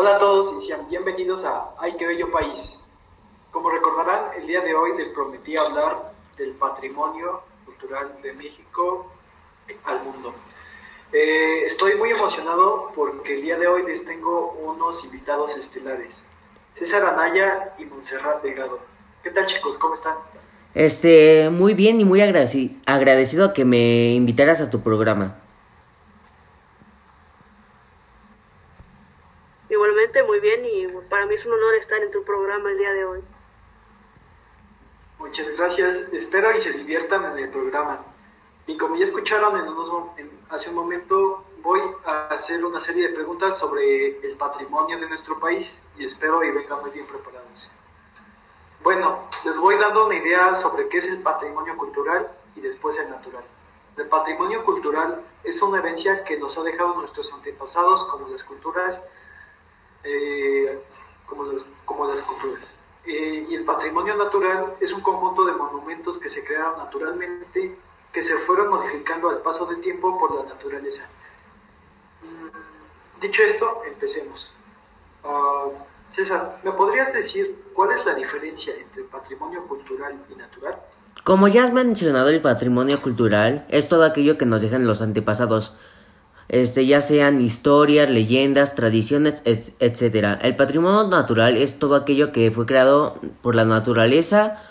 Hola a todos y sean bienvenidos a Ay, qué bello país. Como recordarán, el día de hoy les prometí hablar del patrimonio cultural de México al mundo. Eh, estoy muy emocionado porque el día de hoy les tengo unos invitados estelares, César Anaya y Montserrat Delgado. ¿Qué tal chicos? ¿Cómo están? Este, muy bien y muy agradecido, que me invitaras a tu programa. Muy bien y para mí es un honor estar en tu programa el día de hoy. Muchas gracias, espero y se diviertan en el programa. Y como ya escucharon en hace un momento, voy a hacer una serie de preguntas sobre el patrimonio de nuestro país y espero y vengan muy bien preparados. Bueno, les voy dando una idea sobre qué es el patrimonio cultural y después el natural. El patrimonio cultural es una herencia que nos ha dejado nuestros antepasados como las culturas, eh, como, como las culturas. Eh, y el patrimonio natural es un conjunto de monumentos que se crearon naturalmente, que se fueron modificando al paso del tiempo por la naturaleza. Mm, dicho esto, empecemos. Ah, César, ¿me podrías decir cuál es la diferencia entre patrimonio cultural y natural? Como ya has mencionado, el patrimonio cultural es todo aquello que nos dejan los antepasados, este, ya sean historias, leyendas, tradiciones, etc. El patrimonio natural es todo aquello que fue creado por la naturaleza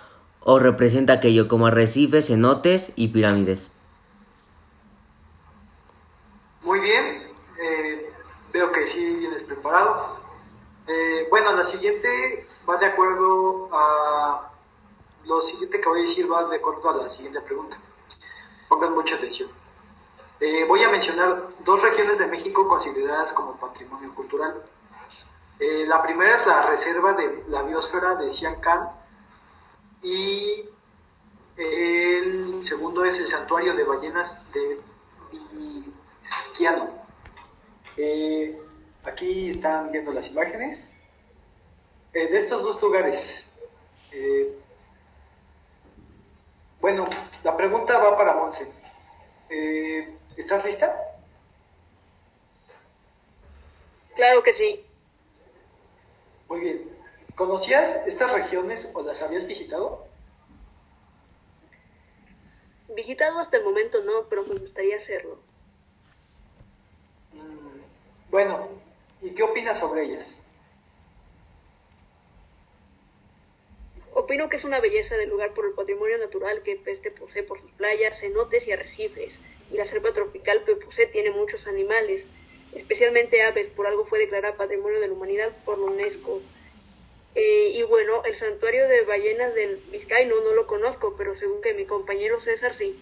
o representa aquello como arrecifes, cenotes y pirámides. Muy bien, eh, veo que sí vienes preparado. Eh, bueno, la siguiente va de acuerdo a... Lo siguiente que voy a decir va de acuerdo a la siguiente pregunta. Pongan mucha atención. Eh, voy a mencionar dos regiones de México consideradas como patrimonio cultural. Eh, la primera es la reserva de la biosfera de Siancán y el segundo es el santuario de ballenas de Vizquiano. Eh, aquí están viendo las imágenes. de estos dos lugares, bueno, la pregunta va para Monse. ¿Estás lista? Claro que sí. Muy bien. ¿Conocías estas regiones o las habías visitado? Visitado hasta el momento no, pero me gustaría hacerlo. Mm, bueno, ¿y qué opinas sobre ellas? Opino que es una belleza del lugar por el patrimonio natural que este posee por sus playas, cenotes y arrecifes y la selva tropical Pepusé tiene muchos animales, especialmente aves, por algo fue declarada Patrimonio de la Humanidad por la UNESCO. Eh, y bueno, el santuario de ballenas del Vizcaíno no lo conozco, pero según que mi compañero César sí.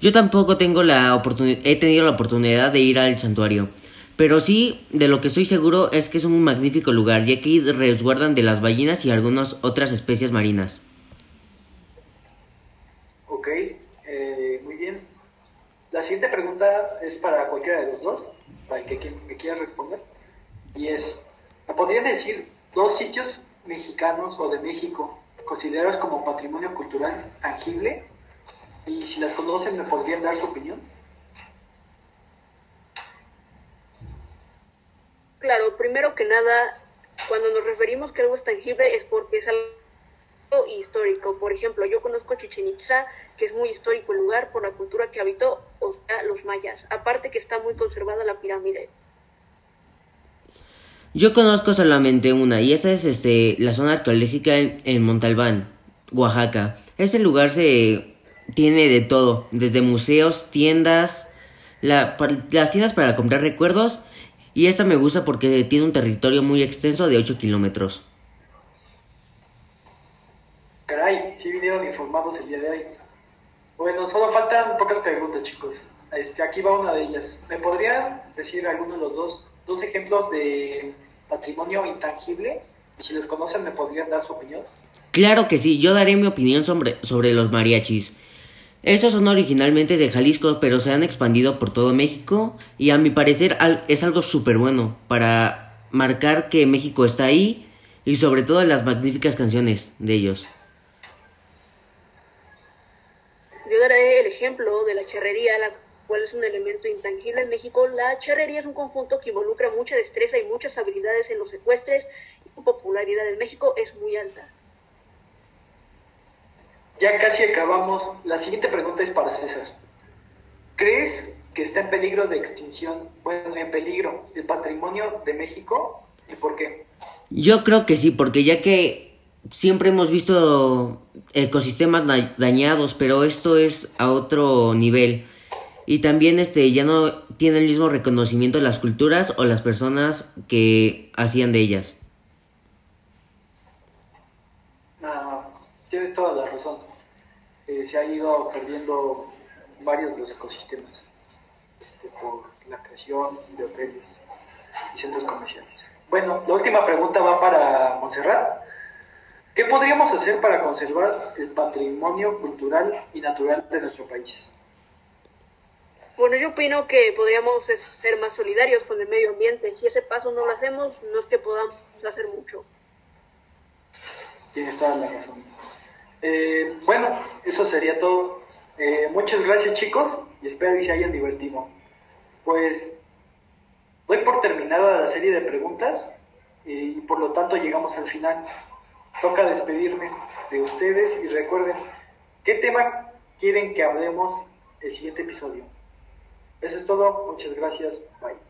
Yo tampoco tengo la oportunidad, he tenido la oportunidad de ir al santuario, pero sí, de lo que estoy seguro es que es un magnífico lugar, ya que resguardan de las ballenas y algunas otras especies marinas. La siguiente pregunta es para cualquiera de los dos, para el que me quiera responder. Y es, ¿me podrían decir dos sitios mexicanos o de México considerados como patrimonio cultural tangible? Y si las conocen, ¿me podrían dar su opinión? Claro, primero que nada, cuando nos referimos que algo es tangible es porque es algo histórico. Por ejemplo, yo conozco Chichen Itza, que es muy histórico el lugar por la cultura que habitó, o sea, los mayas. Aparte que está muy conservada la pirámide. Yo conozco solamente una, y esa es este, la zona arqueológica en, Montalbán, Oaxaca. Ese lugar se tiene de todo, desde museos, tiendas, la, las tiendas para comprar recuerdos, y esta me gusta porque tiene un territorio muy extenso de 8 kilómetros. Caray, sí vinieron informados el día de hoy. Bueno, solo faltan pocas preguntas, chicos. Este, aquí va una de ellas. ¿Me podrían decir alguno de los dos, dos ejemplos de patrimonio intangible? Si los conocen, ¿me podrían dar su opinión? Claro que sí, yo daré mi opinión sobre, sobre los mariachis. Estos son originalmente de Jalisco, pero se han expandido por todo México y a mi parecer es algo súper bueno para marcar que México está ahí y sobre todo las magníficas canciones de ellos. Yo daré el ejemplo de la charrería, la cual es un elemento intangible en México, la charrería es un conjunto que involucra mucha destreza y muchas habilidades en los secuestres y su popularidad en México es muy alta. Ya casi acabamos. La siguiente pregunta es para César. ¿Crees que está en peligro de extinción, bueno, en peligro el patrimonio de México y por qué? Yo creo que sí, porque ya que siempre hemos visto ecosistemas dañados, pero esto es a otro nivel. Y también este ya no tiene el mismo reconocimiento las culturas o las personas que hacían de ellas. Ah, tienes toda la razón. Eh, se ha ido perdiendo varios de los ecosistemas este, por la creación de hoteles y centros comerciales. Bueno, la última pregunta va para Montserrat. ¿Qué podríamos hacer para conservar el patrimonio cultural y natural de nuestro país? Bueno, yo opino que podríamos ser más solidarios con el medio ambiente. Si ese paso no lo hacemos, no es que podamos hacer mucho. Tienes toda la razón. Eh, bueno, eso sería todo. Eh, muchas gracias chicos y espero que se hayan divertido. Pues doy por terminada la serie de preguntas y por lo tanto llegamos al final toca despedirme de ustedes y recuerden, ¿qué tema quieren que hablemos el siguiente episodio? Eso es todo, muchas gracias, bye.